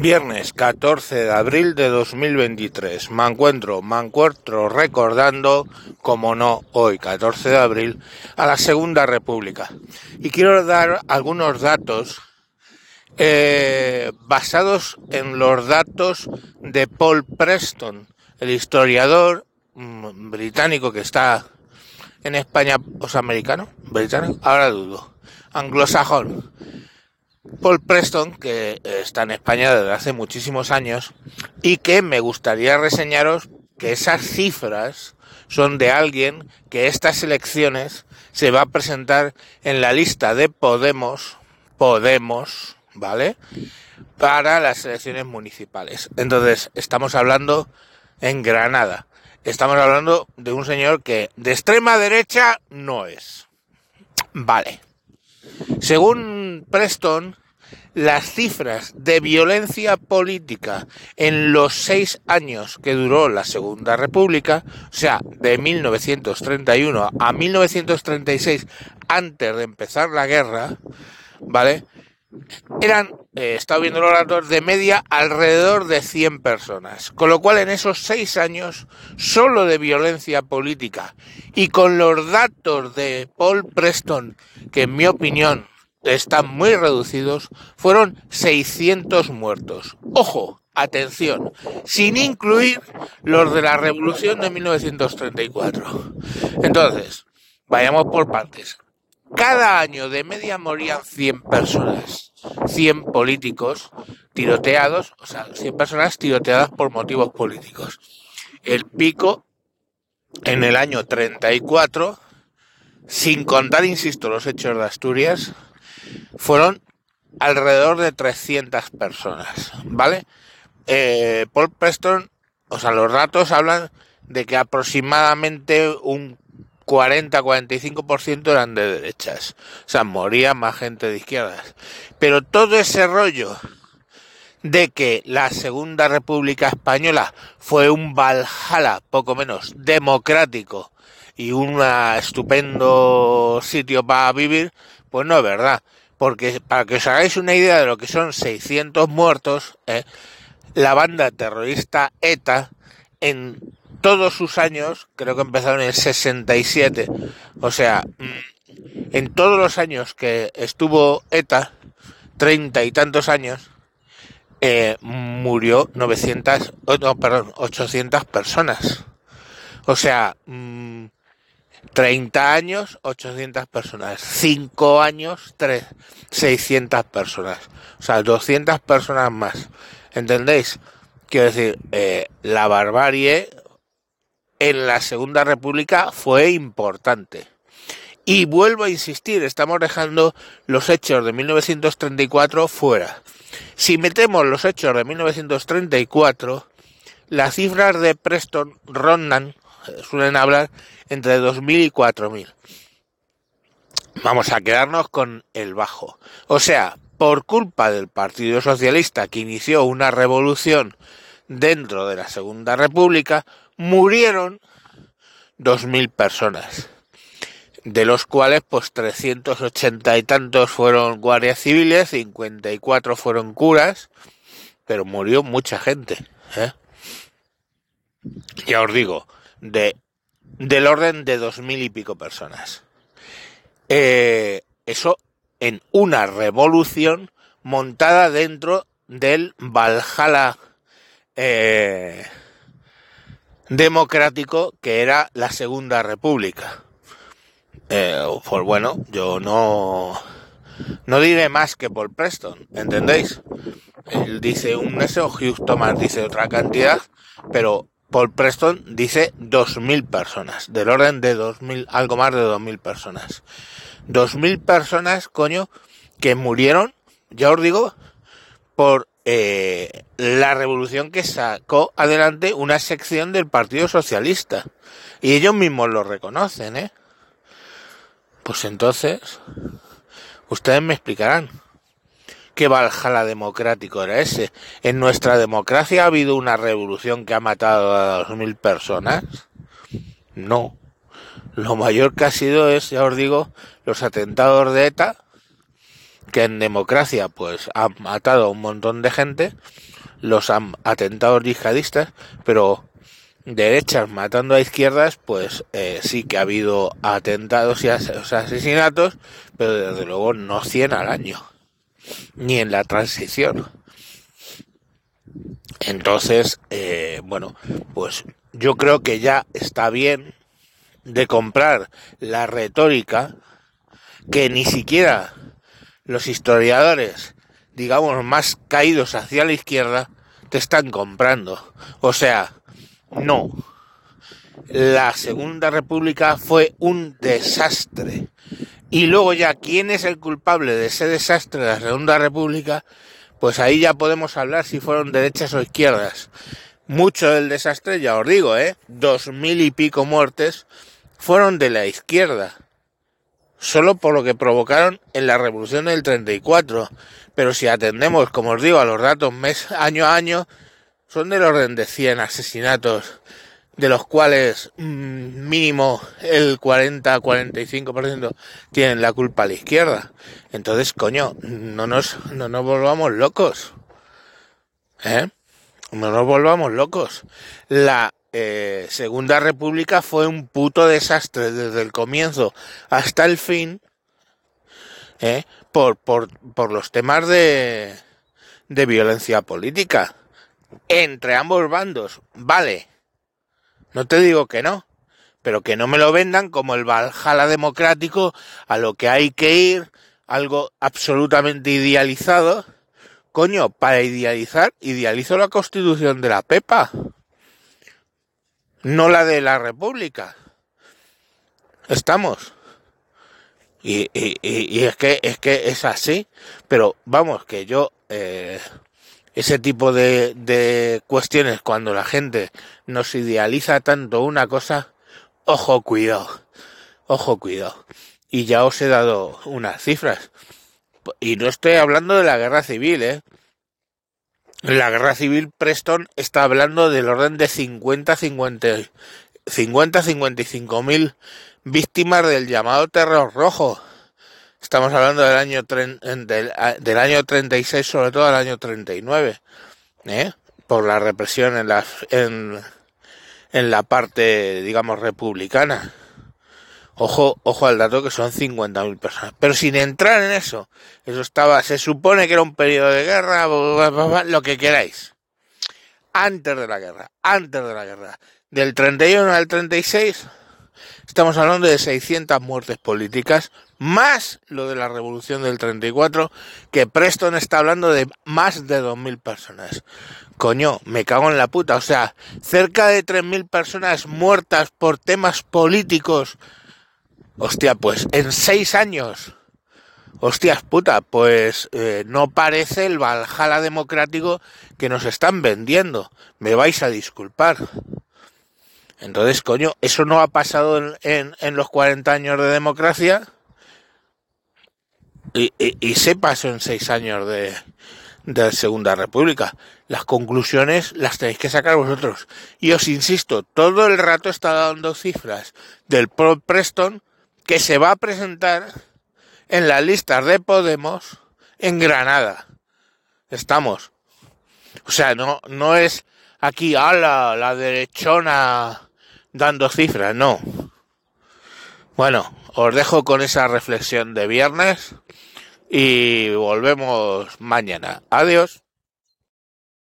Viernes 14 de abril de 2023. Me encuentro, me encuentro recordando, como no, hoy 14 de abril, a la Segunda República. Y quiero dar algunos datos eh, basados en los datos de Paul Preston, el historiador mm, británico que está en España, o sea, americano, británico, ahora dudo, anglosajón Paul Preston, que está en España desde hace muchísimos años, y que me gustaría reseñaros que esas cifras son de alguien que estas elecciones se va a presentar en la lista de Podemos, Podemos, ¿vale? Para las elecciones municipales. Entonces, estamos hablando en Granada. Estamos hablando de un señor que de extrema derecha no es. Vale. Según Preston, las cifras de violencia política en los seis años que duró la Segunda República, o sea, de 1931 a 1936, antes de empezar la guerra, ¿vale? Eran, eh, viendo los datos, de media alrededor de 100 personas. Con lo cual, en esos seis años, solo de violencia política y con los datos de Paul Preston, que en mi opinión están muy reducidos, fueron 600 muertos. Ojo, atención, sin incluir los de la Revolución de 1934. Entonces, vayamos por partes. Cada año de media morían 100 personas, 100 políticos tiroteados, o sea, 100 personas tiroteadas por motivos políticos. El pico en el año 34, sin contar, insisto, los hechos de Asturias, fueron alrededor de 300 personas, ¿vale? Eh, Paul Preston, o sea, los datos hablan de que aproximadamente un 40-45% eran de derechas. O sea, moría más gente de izquierdas. Pero todo ese rollo de que la Segunda República Española fue un Valhalla, poco menos, democrático y un estupendo sitio para vivir, pues no es verdad. Porque para que os hagáis una idea de lo que son 600 muertos, ¿eh? la banda terrorista ETA en todos sus años, creo que empezaron en el 67, o sea, mm, en todos los años que estuvo ETA, treinta y tantos años, eh, murió 900, no, perdón, 800 personas. O sea, mm, 30 años, 800 personas. 5 años, 3, 600 personas. O sea, 200 personas más. ¿Entendéis? Quiero decir, eh, la barbarie en la Segunda República fue importante. Y vuelvo a insistir, estamos dejando los hechos de 1934 fuera. Si metemos los hechos de 1934, las cifras de Preston rondan suelen hablar entre 2.000 y 4.000. Vamos a quedarnos con el bajo. O sea, por culpa del Partido Socialista que inició una revolución dentro de la Segunda República, murieron 2.000 personas, de los cuales pues 380 y tantos fueron guardias civiles, 54 fueron curas, pero murió mucha gente. ¿eh? Ya os digo, de, del orden de dos mil y pico personas. Eh, eso en una revolución montada dentro del Valhalla eh, democrático que era la Segunda República. Eh, pues bueno, yo no, no diré más que por Preston, ¿entendéis? Él dice un eso, Hugh Thomas dice otra cantidad, pero Paul Preston dice 2.000 personas, del orden de 2.000, algo más de 2.000 personas. 2.000 personas, coño, que murieron, ya os digo, por eh, la revolución que sacó adelante una sección del Partido Socialista. Y ellos mismos lo reconocen, ¿eh? Pues entonces, ustedes me explicarán. ¿Qué Valhalla democrático era ese? ¿En nuestra democracia ha habido una revolución que ha matado a dos mil personas? No. Lo mayor que ha sido es, ya os digo, los atentados de ETA que en democracia pues han matado a un montón de gente, los han atentados yihadistas, pero derechas matando a izquierdas, pues eh, sí que ha habido atentados y asesinatos, pero desde luego no 100 al año, ni en la transición. Entonces, eh, bueno, pues yo creo que ya está bien de comprar la retórica que ni siquiera los historiadores, digamos, más caídos hacia la izquierda, te están comprando. O sea, no. La Segunda República fue un desastre. Y luego ya, ¿quién es el culpable de ese desastre de la Segunda República? Pues ahí ya podemos hablar si fueron derechas o izquierdas. Mucho del desastre, ya os digo, ¿eh? Dos mil y pico muertes fueron de la izquierda. Solo por lo que provocaron en la revolución del 34. Pero si atendemos, como os digo, a los datos mes, año a año, son del orden de 100 asesinatos, de los cuales mm, mínimo el 40-45% tienen la culpa a la izquierda. Entonces, coño, no nos, no nos volvamos locos. ¿Eh? No nos volvamos locos. La eh, Segunda República fue un puto desastre desde el comienzo hasta el fin. ¿eh? Por, por, por los temas de, de violencia política entre ambos bandos, vale. No te digo que no, pero que no me lo vendan como el Valhalla democrático a lo que hay que ir, algo absolutamente idealizado. Coño, para idealizar, idealizo la constitución de la Pepa, no la de la República. Estamos. Y, y, y, es que es que es así, pero vamos, que yo eh, ese tipo de, de cuestiones cuando la gente nos idealiza tanto una cosa, ojo cuidado, ojo cuidado. Y ya os he dado unas cifras. Y no estoy hablando de la guerra civil, ¿eh? La guerra civil Preston está hablando del orden de 50, 50, 50, 55 mil víctimas del llamado terror rojo. Estamos hablando del año, del, del año 36, sobre todo al año 39, ¿eh? por la represión en la, en, en la parte, digamos, republicana. Ojo, ojo al dato que son 50.000 personas. Pero sin entrar en eso, eso estaba, se supone que era un periodo de guerra, lo que queráis. Antes de la guerra, antes de la guerra. Del 31 al 36, estamos hablando de 600 muertes políticas, más lo de la revolución del 34, que Preston está hablando de más de 2.000 personas. Coño, me cago en la puta. O sea, cerca de 3.000 personas muertas por temas políticos. Hostia, pues en seis años. Hostias puta, pues eh, no parece el Valhalla democrático que nos están vendiendo. Me vais a disculpar. Entonces, coño, eso no ha pasado en, en, en los 40 años de democracia y, y, se pasó en seis años de, de Segunda República. Las conclusiones las tenéis que sacar vosotros. Y os insisto, todo el rato está dando cifras del Pro Preston que se va a presentar en las listas de Podemos en Granada. Estamos. O sea, no, no es aquí a la, la derechona dando cifras, no. Bueno, os dejo con esa reflexión de viernes y volvemos mañana. Adiós.